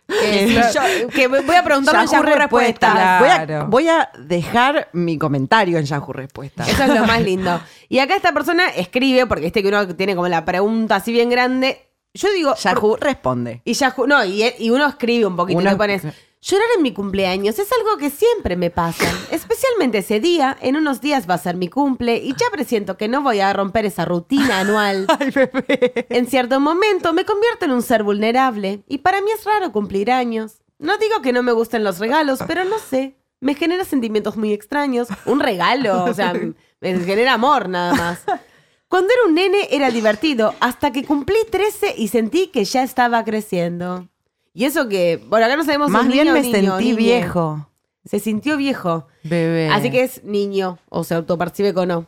¿eh? Que, si yo- que voy a preguntarle en Yahoo. Respuestas. Voy, a, Claro. voy a dejar mi comentario en Yahoo Respuestas. Eso es lo más lindo. Y acá esta persona escribe, porque este que uno tiene como la pregunta así bien grande. Yo digo. Yahoo responde. Y Yahoo, no, y, y uno escribe un poquito Uno- y pones. Llorar en mi cumpleaños es algo que siempre me pasa. Especialmente ese día, en unos días va a ser mi cumple y ya presiento que no voy a romper esa rutina anual. En cierto momento me convierto en un ser vulnerable y para mí es raro cumplir años. No digo que no me gusten los regalos, pero no sé. Me genera sentimientos muy extraños. Un regalo, o sea, me genera amor nada más. Cuando era un nene era divertido, hasta que cumplí 13 y sentí que ya estaba creciendo. Y eso que, bueno, acá no sabemos si Más es bien niño me niño, sentí viejo. Se sintió viejo. Bebé. Así que es niño o se autopercibe con no.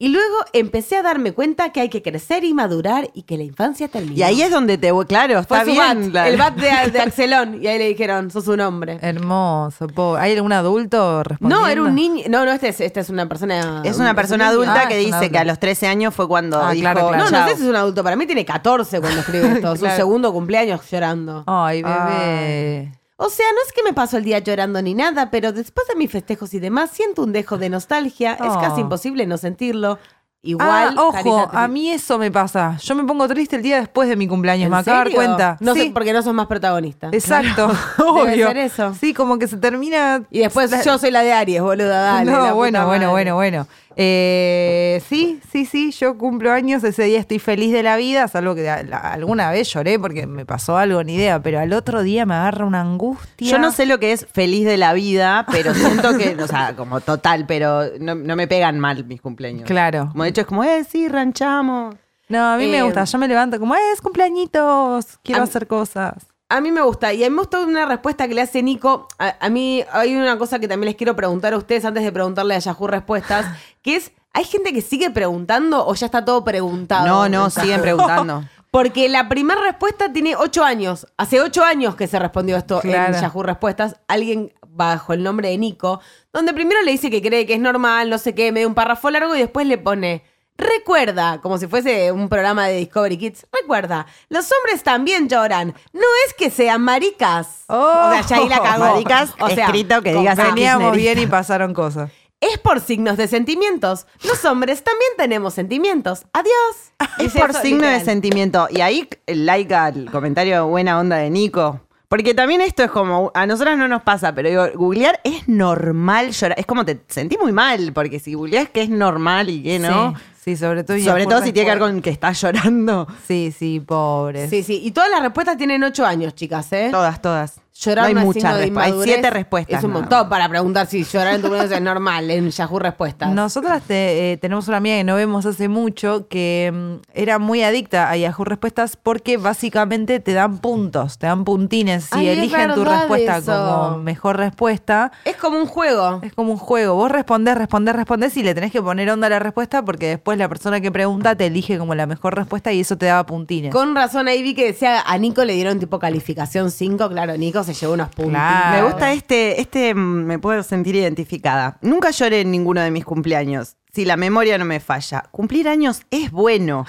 Y luego empecé a darme cuenta que hay que crecer y madurar y que la infancia termina. Y ahí es donde te... Claro, Fue está su bien. bat, la- el bat de, de Axelón. Y ahí le dijeron, sos un hombre. Hermoso, pobre. ¿Hay algún adulto respondiendo? No, era un niño. No, no, este es, esta es una persona. Es una persona un adulta Ah, que dice adulto. que a los 13 años fue cuando Ah, dijo... claro, claro. No, no sé si es un adulto. Para mí tiene 14 cuando escribe esto. Su Claro. segundo cumpleaños llorando. Ay, bebé. O sea, no es que me paso el día llorando ni nada, pero después de mis festejos y demás, siento un dejo de nostalgia. Es Oh. casi imposible no sentirlo. Igual. ah, ojo, a mí eso me pasa. Yo me pongo triste el día después de mi cumpleaños, ¿En me acabo de dar cuenta. No sí, sé, porque no sos más protagonista. Exacto, Debe obvio. ser eso. Sí, como que se termina. Y después yo soy la de Aries, boluda, dale. no, bueno, bueno, bueno, bueno. Eh, sí, sí, sí, yo cumplo años, ese día estoy feliz de la vida, salvo que alguna vez lloré porque me pasó algo, ni idea, pero al otro día me agarra una angustia. Yo no sé lo que es feliz de la vida, pero siento que, o sea, como total, pero no, no me pegan mal mis cumpleaños. Claro. Como de hecho es como, eh, sí, ranchamos. No, a mí me Eh, gusta, yo me levanto como, es cumpleañitos, quiero a- hacer cosas. A mí me gusta. Y a mí me gusta una respuesta que le hace Nico. A, a mí hay una cosa que también les quiero preguntar a ustedes antes de preguntarle a Yahoo Respuestas, que es, ¿hay gente que sigue preguntando o ya está todo preguntado? No, no, en siguen preguntando. Porque la primera respuesta tiene ocho años. Hace ocho años que se respondió esto Claro. en Yahoo Respuestas. Alguien bajo el nombre de Nico, donde primero le dice que cree que es normal, no sé qué, medio un párrafo largo y después le pone. Recuerda, como si fuese un programa de Discovery Kids, recuerda, los hombres también lloran. No es que sean maricas. Oh. o sea, ya ahí la cagó. Maricas, escrito que digas Veníamos bien y pasaron cosas. Es por signos de sentimientos. Los hombres también tenemos sentimientos. Adiós. Es por eso, signo de sentimiento. Y ahí el like al comentario buena onda de Nico. Porque también esto es como, a nosotras no nos pasa, pero digo, googlear es normal llorar. Es como te sentí muy mal, porque si googleas que es normal y que no. Sí, sí, sobre todo. Sobre todo si tiene que ver con que estás llorando. Sí, sí, pobres. Sí, sí. Y todas las respuestas tienen ocho años, chicas, ¿eh? Todas, todas. Llorar no hay no es muchas respuestas. Hay siete respuestas. Es un montón para preguntar si llorar en tu cumpleaños es normal en Yahoo Respuestas. Nosotras te- eh, tenemos una amiga que no vemos hace mucho que mm, era muy adicta a Yahoo Respuestas porque básicamente te dan puntos, te dan puntines. Si Ay, eligen tu respuesta eso. como mejor respuesta, Es como un juego. es como un juego. Vos respondés, respondés, respondés y le tenés que poner onda a la respuesta porque después la persona que pregunta te elige como la mejor respuesta y eso te da puntines. Con razón ahí vi que decía a Nico le dieron tipo calificación 5, claro, Nico se llevó unos puntos. Claro. Me gusta este, este mm, me puedo sentir identificada. Nunca lloré en ninguno de mis cumpleaños. Si la memoria no me falla. Cumplir años es bueno.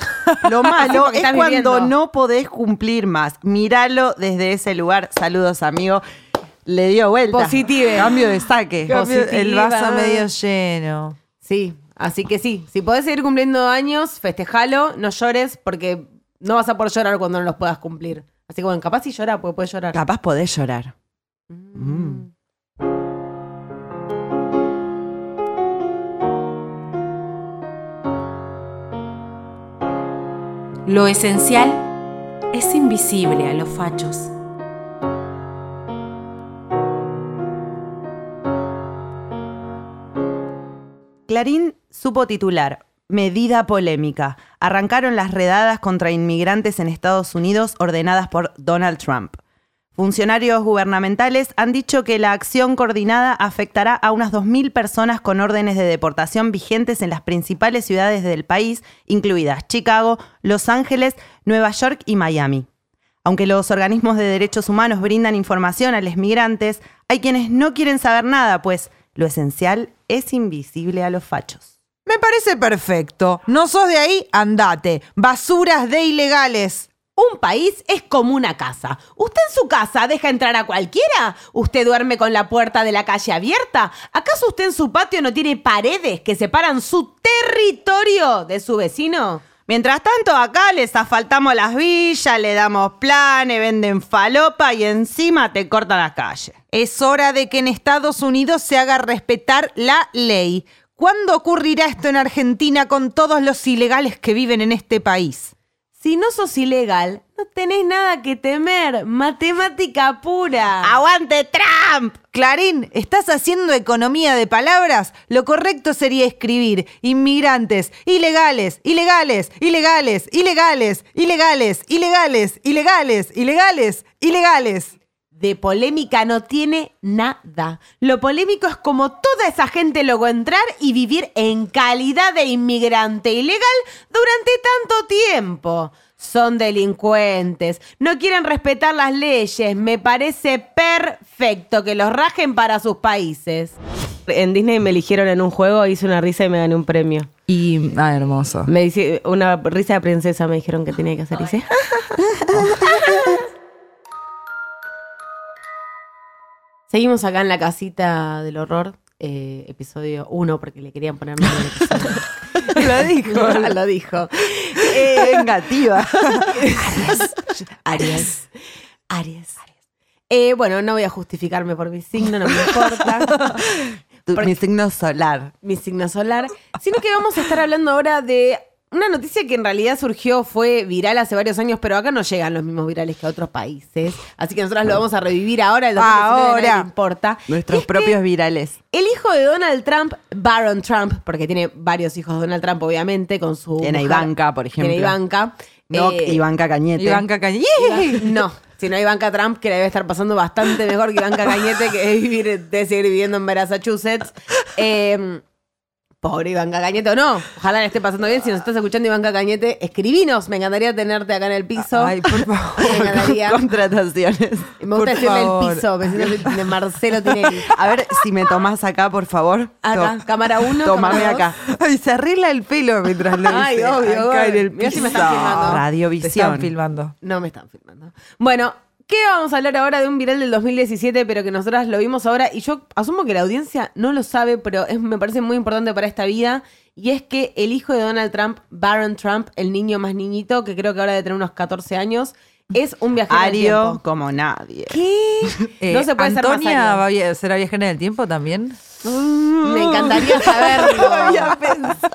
Lo malo es cuando viviendo. no podés cumplir más. Míralo desde ese lugar. Saludos, amigo. Le dio vuelta. Positive. Cambio de saque. Cambio- el vaso medio lleno. Sí, así que sí. Si podés seguir cumpliendo años, festejalo, no llores, porque no vas a poder llorar cuando no los puedas cumplir. Así que bueno, capaz si llora, porque puedes llorar. Capaz podés llorar. Mm. Lo esencial es invisible a los fachos. Clarín supo titular Medida polémica. Arrancaron las redadas contra inmigrantes en Estados Unidos ordenadas por Donald Trump. Funcionarios gubernamentales han dicho que la acción coordinada afectará a unas 2.000 personas con órdenes de deportación vigentes en las principales ciudades del país, incluidas Chicago, Los Ángeles, Nueva York y Miami. Aunque los organismos de derechos humanos brindan información a los migrantes, hay quienes no quieren saber nada, pues lo esencial es invisible a los fachos. Me parece perfecto. No sos de ahí, andate. Basuras de ilegales. Un país es como una casa. ¿Usted en su casa deja entrar a cualquiera? ¿Usted duerme con la puerta de la calle abierta? ¿Acaso usted en su patio no tiene paredes que separan su territorio de su vecino? Mientras tanto, acá les asfaltamos las villas, le damos planes, venden falopa y encima te cortan las calles. Es hora de que en Estados Unidos se haga respetar la ley. ¿Cuándo ocurrirá esto en Argentina con todos los ilegales que viven en este país? Si no sos ilegal, no tenés nada que temer. Matemática pura. ¡Aguante Trump! Clarín, ¿estás haciendo economía de palabras? Lo correcto sería escribir inmigrantes, ilegales, ilegales, ilegales, ilegales, ilegales, ilegales, ilegales, ilegales, ilegales. De polémica no tiene nada. Lo polémico es como toda esa gente logró entrar y vivir en calidad de inmigrante ilegal durante tanto tiempo. Son delincuentes, no quieren respetar las leyes. Me parece perfecto que los rajen para sus países. En Disney me eligieron en un juego, hice una risa y me gané un premio. Y, ah, hermoso. Me dice, una risa de princesa me dijeron que tenía que hacer. Hice, Seguimos acá en la casita del horror, eh, episodio 1, porque le querían poner nombre al episodio. Lo dijo. Lo dijo. Eh, vengativa. Aries. Aries. Eh, bueno, no voy a justificarme por mi signo, no me importa. Mi signo solar. mi signo solar. Sino que vamos a estar hablando ahora de una noticia que en realidad surgió, fue viral hace varios años, pero acá no llegan los mismos virales que a otros países. Así que nosotros lo vamos a revivir ahora, el 2019 nadie Ahora. le importa. Nuestros Es que propios virales. El hijo de Donald Trump, Baron Trump, porque tiene varios hijos de Donald Trump, obviamente, con su. Tiene a mujer. Ivanka, por ejemplo. Tiene Ivanka. No, Eh, Ivanka Cañete. Ivanka Cañete. Ivan- No, si no Ivanka Trump, que le debe estar pasando bastante mejor que Ivanka Cañete, que es vivir, de seguir viviendo en Massachusetts. Eh, pobre Ivanka Cañete, o no. Ojalá le esté pasando bien. Si nos estás escuchando, Ivanka Cañete, escribinos. Me encantaría tenerte acá en el piso. Ay, por favor. Me encantaría. Contrataciones. Me gusta decirle el piso, me siento de Marcelo Tinelli. A ver si me tomás acá, por favor. Acá, To- cámara uno, Tomame acá. Ay, se arregla el pelo mientras lo Ay, obvio, Acá en el Mirá si me piso. están filmando. Te están Radiovisión. filmando. No me están filmando. Bueno, ¿qué vamos a hablar ahora de un viral del 2017, pero que nosotras lo vimos ahora? Y yo asumo que la audiencia no lo sabe, pero es- me parece muy importante para esta vida. Y es que el hijo de Donald Trump, Baron Trump, el niño más niñito, que creo que ahora debe tener unos 14 años, es un viajero del Ario tiempo. como nadie. ¿Qué? Eh, no se puede ser más ¿Antonia ario. va a será viajera en el tiempo también? Me encantaría saberlo.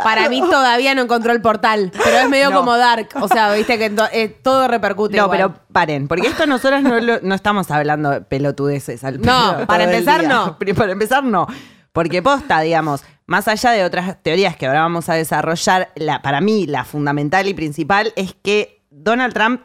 Para mí todavía no encontró el portal, pero es medio No. como Dark. O sea, viste que to- eh, todo repercute. No, igual. pero paren, porque esto nosotros no, lo- no estamos hablando de pelotudeces al No, pedo para el empezar, día. no. Para empezar, no. Porque posta, digamos, más allá de otras teorías que ahora vamos a desarrollar, la, para mí la fundamental y principal es que Donald Trump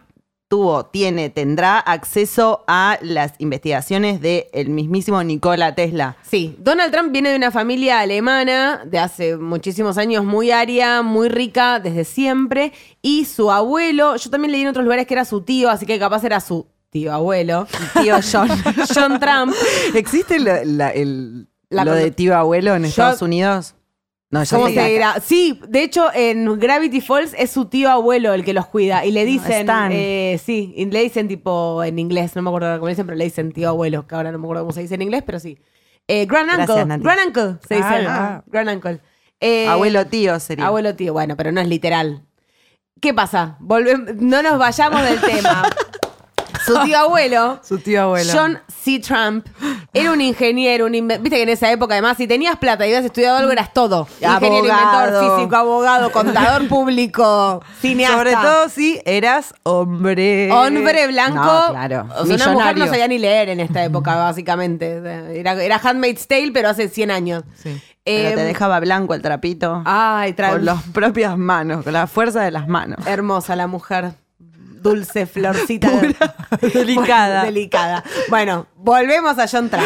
tuvo, tiene, tendrá acceso a las investigaciones del mismísimo Nikola Tesla. Sí, Donald Trump viene de una familia alemana de hace muchísimos años, muy aria, muy rica desde siempre. Y su abuelo, yo también leí en otros lugares que era su tío, así que capaz era su tío abuelo, Tío John. John Trump, ¿Existe lo, la- el- La lo de tío abuelo en Estados Unidos? No, yo ¿Cómo sé se dirá? Sí, de hecho en Gravity Falls es su tío abuelo el que los cuida y le dicen, Stan. eh, sí, y le dicen tipo en inglés, no me acuerdo cómo le dicen, pero le dicen tío abuelo, que ahora no me acuerdo cómo se dice en inglés, pero sí. Eh, grand Gracias, uncle, Nati. grand uncle se dice, Ah. grand uncle. Eh, Abuelo tío sería. Abuelo tío, bueno, pero no es literal. ¿Qué pasa? No nos vayamos del tema. Su tío abuelo, Su tío abuelo. John C. Trump, era un ingeniero, un viste que en esa época además si tenías plata y habías estudiado algo eras todo. Ingeniero, Abogado. inventor, físico, abogado, contador público, cineasta. Sobre todo si eras hombre. Hombre blanco. No, claro. O sea, una mujer no sabía ni leer en esta época, básicamente. Era, era Handmaid's Tale, pero hace 100 años. Sí. Pero Eh, te dejaba blanco el trapito. Ay, tra- con las propias manos, con la fuerza de las manos. Hermosa la mujer. Dulce, florcita. delicada. delicada. Bueno, volvemos a John Trump,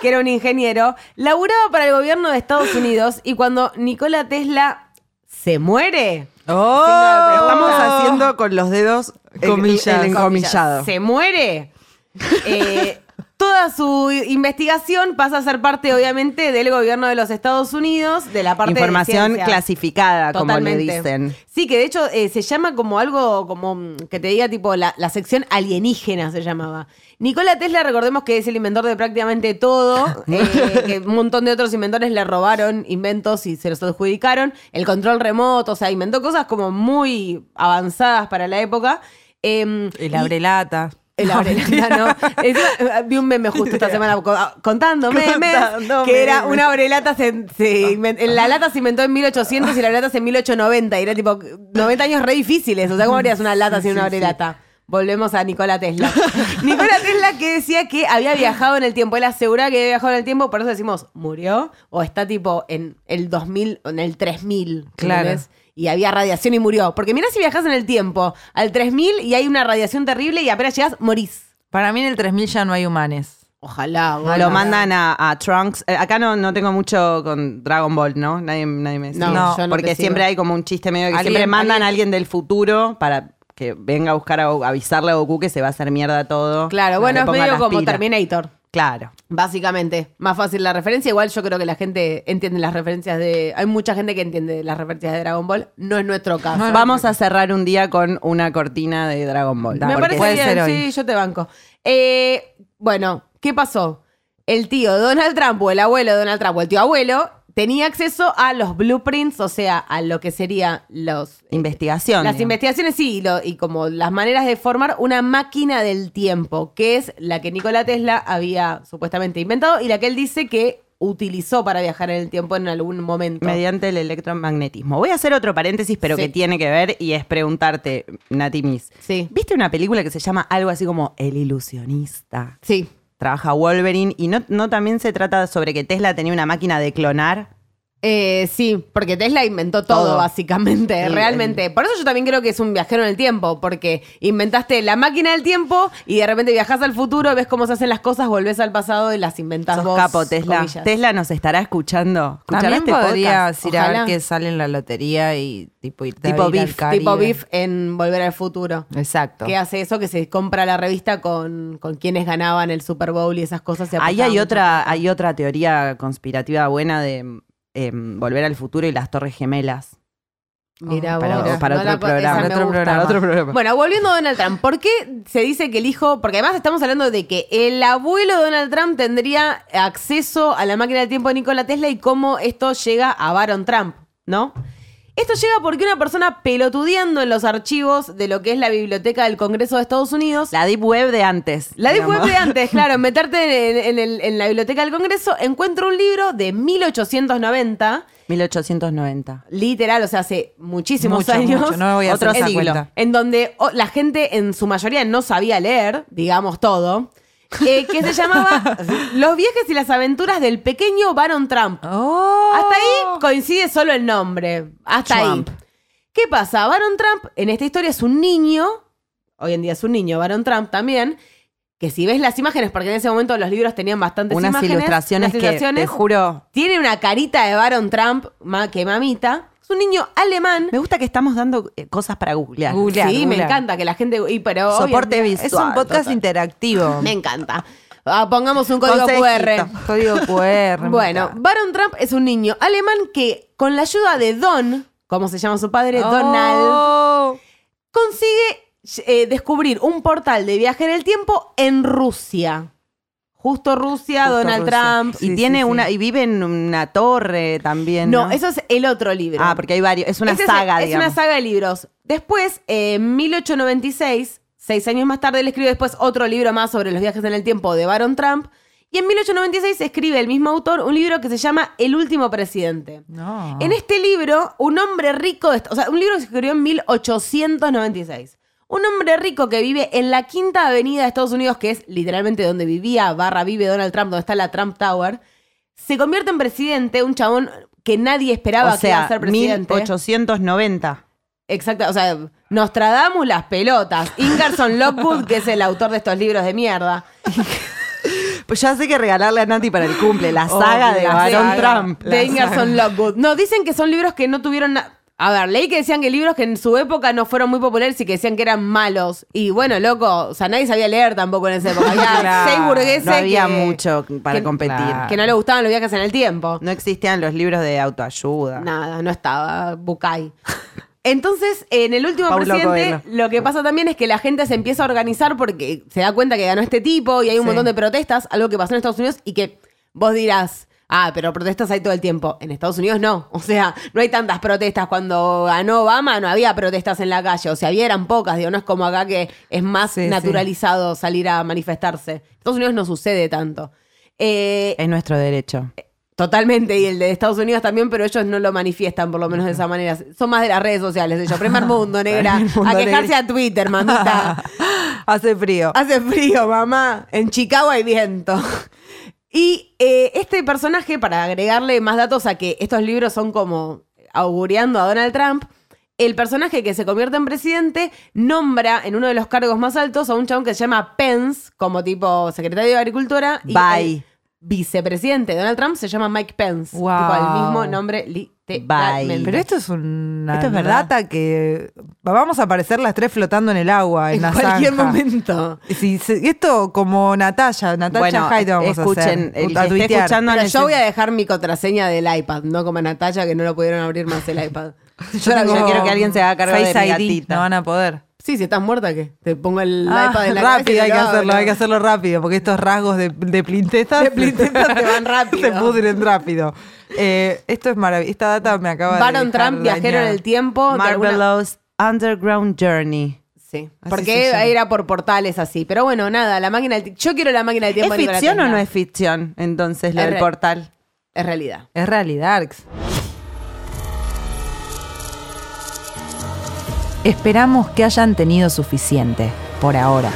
que era un ingeniero. Laburaba para el gobierno de Estados Unidos y cuando Nikola Tesla se muere. ¡Oh! Estamos haciendo con los dedos el- Comillas. el encomillado. Se muere. eh, toda su investigación pasa a ser parte, obviamente, del gobierno de los Estados Unidos, de la parte de Información clasificada, como le dicen. Sí, que de hecho eh, se llama como algo, como mm, que te diga tipo la, la sección alienígena se llamaba. Nikola Tesla, recordemos que es el inventor de prácticamente todo, eh, que un montón de otros inventores le robaron inventos y se los adjudicaron. El control remoto, o sea, inventó cosas como muy avanzadas para la época. Em, El abrelata. El abrelata, no. Encima, vi un meme justo esta semana co- contando memes Contando que era una abrelata se, se inven- en la lata se inventó en 1800 y la abrelata en 1890 y era tipo 90 años re difíciles, o sea, ¿cómo harías una lata sin una abrelata? Volvemos a Nikola Tesla. Nikola Tesla que decía que había viajado en el tiempo. Él aseguraba que había viajado en el tiempo, por eso decimos, ¿murió? O está tipo en el 2000, o en el 3000. Claro. ¿entendés? Y había radiación y murió. Porque mira si viajas en el tiempo al 3000 y hay una radiación terrible y apenas llegas, morís. Para mí en el 3000 ya no hay humanes. Ojalá. Lo bueno. mandan a, a Trunks. Eh, acá no, no tengo mucho con Dragon Ball, ¿no? Nadie, nadie me sigue. No, yo no Porque siempre hay como un chiste medio que siempre mandan a alguien- del futuro para que venga a buscar a, avisarle a Goku que se va a hacer mierda todo. Claro, bueno, es medio como. Terminator. Claro. Básicamente, más fácil la referencia. Igual yo creo que la gente entiende las referencias de. Hay mucha gente que entiende las referencias de Dragon Ball. No es nuestro caso. Vamos a cerrar un día con una cortina de Dragon Ball. Me parece puede bien, ser hoy. sí, yo te banco. Eh, bueno, ¿qué pasó? El tío Donald Trump o el abuelo de Donald Trump o el tío abuelo tenía acceso a los blueprints, o sea, a lo que sería los Investigación. Las digamos. investigaciones sí, y, lo- y como las maneras de formar una máquina del tiempo, que es la que Nikola Tesla había supuestamente inventado y la que él dice que utilizó para viajar en el tiempo en algún momento. Mediante el electromagnetismo. Voy a hacer otro paréntesis, pero Sí. que tiene que ver y es preguntarte, Nati Miss. Sí. ¿Viste una película que se llama algo así como El ilusionista? Sí. Trabaja Wolverine y no, no también se trata sobre que Tesla tenía una máquina de clonar. Eh, sí, porque Tesla inventó todo, Todo. básicamente, Sí, realmente. Por eso yo también creo que es un viajero en el tiempo, porque inventaste la máquina del tiempo y de repente viajas al futuro, ves cómo se hacen las cosas, volvés al pasado y las inventas Sos vos. capo, Tesla. comillas. Tesla nos estará escuchando. ¿Escuchará También este podrías ir a ver que sale en la lotería y tipo irte Tipo a ir al. Tipo Biff en Volver al Futuro. Exacto. que hace eso, que se compra la revista con, con quienes ganaban el Super Bowl y esas cosas. y Ahí hay otra, hay otra teoría conspirativa buena de em, Volver al Futuro y las Torres Gemelas. Mirá para vos. para No otro programa. Otro programa. Bueno, volviendo a Donald Trump, ¿por qué se dice que el hijo, porque además estamos hablando de que el abuelo de Donald Trump tendría acceso a la máquina del tiempo de Nikola Tesla y cómo esto llega a Baron Trump, ¿no? Esto llega porque una persona pelotudeando en los archivos de lo que es la biblioteca del Congreso de Estados Unidos La Deep Web de antes. La Deep digamos. Web de antes, claro, meterte en, en el- en la biblioteca del Congreso, encuentro un libro de 1890, 1890. literal, o sea, hace muchísimos Mucho, años. mucho. No me voy a Otro hacer siglo. cuenta. En donde la gente en su mayoría no sabía leer, digamos todo, eh, que se llamaba Los viajes y las aventuras del pequeño Baron Trump. Oh. Hasta ahí coincide solo el nombre. Hasta Trump. ahí. ¿Qué pasa? Baron Trump en esta historia es un niño, hoy en día es un niño, Baron Trump también, que si ves las imágenes, porque en ese momento los libros tenían bastantes Unas imágenes, ilustraciones unas que, te juro, tiene una carita de Baron Trump, ma- que mamita. Es un niño alemán. Me gusta que estamos dando eh, cosas para googlear. Googlear, sí, me googlear. encanta que la gente. Y, pero Soporte visual. Es un podcast total. interactivo. Me encanta. Ah, pongamos un código Consejito. QR. Código QR. Bueno. Baron Trump es un niño alemán que, con la ayuda de Don, como se llama su padre, Donald, Oh. consigue eh, descubrir un portal de viaje en el tiempo en Rusia. Justo Rusia, Justo Donald Rusia. Trump. Y tiene sí, sí. una, y vive en una torre también. No, No, eso es el otro libro. Ah, porque hay varios. Es una Ese es- saga, es, digamos. una saga de libros. Después, eh, en 1896, seis años más tarde, él escribe después otro libro más sobre los viajes en el tiempo de Baron Trump. Y en 1896 escribe el mismo autor un libro que se llama El último presidente. No. En este libro, un hombre rico, de- o sea, un libro que se escribió en 1896. Un hombre rico que vive en la quinta avenida de Estados Unidos, que es literalmente donde vivía, barra vive Donald Trump, donde está la Trump Tower, se convierte en presidente, un chabón que nadie esperaba o que iba sea, a ser presidente. 1890. Exacto, o sea, Nostradamus las pelotas. Ingerson Lockwood, que es el autor de estos libros de mierda. Pues ya sé que regalarle a Nati para el cumple, la saga de Barón. Trump. de Ingerson Lockwood. No, dicen que son libros que no tuvieron A ver, leí que decían que libros que en su época no fueron muy populares y que decían que eran malos. Y bueno, loco, o sea, nadie sabía leer tampoco en esa época. Había Claro, seis burgueses No había que- mucho para que- competir. claro. que no le gustaban los viajes en el tiempo. No existían los libros de autoayuda. Nada, no estaba Bucay. Entonces, en el último Paulo presidente, Coelho. lo que pasa también es que la gente se empieza a organizar porque se da cuenta que ganó este tipo y hay un Sí. montón de protestas, algo que pasó en Estados Unidos y que vos dirás, ah, pero protestas hay todo el tiempo. En Estados Unidos no. O sea, no hay tantas protestas. Cuando ganó Obama no había protestas en la calle. O sea, había eran pocas. Digo, no es como acá que es más Sí, sí. naturalizado salir a manifestarse. En Estados Unidos no sucede tanto. Eh, Es nuestro derecho. Totalmente, y el de Estados Unidos también, pero ellos no lo manifiestan por lo menos de esa manera. Son más de las redes sociales, ellos. Primer mundo, negra. Mundo, a quejarse negra. a Twitter, mamita. Hace frío. Hace frío, mamá. En Chicago hay viento. Y eh, este personaje, para agregarle más datos a que estos libros son como auguriando a Donald Trump, el personaje que se convierte en presidente nombra en uno de los cargos más altos a un chabón que se llama Pence, como tipo secretario de Agricultura. Y el vicepresidente de Donald Trump se llama Mike Pence. Wow. Tipo el mismo nombre literalmente. Pero esto es una Esto es verdad. data que vamos a aparecer las tres flotando en el agua, en, en la cualquier zanja. momento. Si se- esto como Natalia, Natalia Bueno, Hyde vamos escuchen, a hacer. el a escuchando Pero neces- yo voy a dejar mi contraseña del iPad, no como Natalia que no lo pudieron abrir más el iPad. Yo, tengo yo quiero que alguien se haga cargo de Face mi ID, gatita. no van a poder. Sí, si estás muerta, ¿qué? Te pongo el Ah, iPad en la rápido hay que lo hacerlo, hay que hacerlo rápido, porque estos rasgos de, de plintestas De plintestas te van rápido. se pudren rápido. Eh, esto es maravilloso. Esta data me acaba de Baron Trump, viajero en el tiempo. de alguna- Marvelous Underground Journey. Sí, Así porque era por portales así. Pero bueno, nada, la máquina del tiempo. Yo quiero la máquina del ¿Es tiempo. de Nikola ficción o no es ficción? Entonces, lo Es del portal. Es realidad. Es realidad. Esperamos que hayan tenido suficiente, por ahora.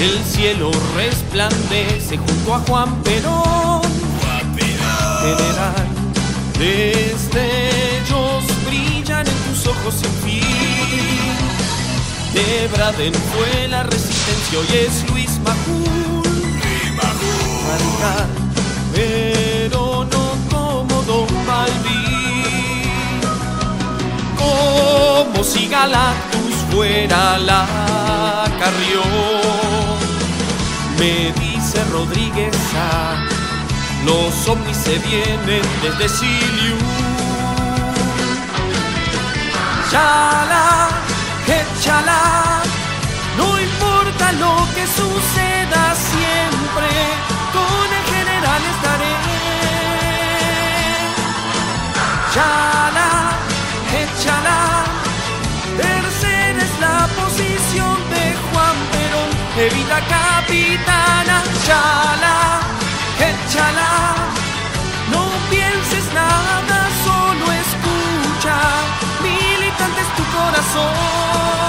El cielo resplandece junto a Juan Perón. General, destellos brillan en tus ojos sin fin. De Braden fue la resistencia, hoy es Luis Majul. Radical, pero no como Don Balbín. Como si Galactus fuera la carrión. Me dice Rodríguez A, los ovnis se vienen desde Siliu. Chala, échala, no importa lo que suceda siempre, con el general estaré. Chala, échala, tercera es la posición de Juan Perón, evita capitana, chala, échala, no pienses nada, solo escucha, militante es tu corazón.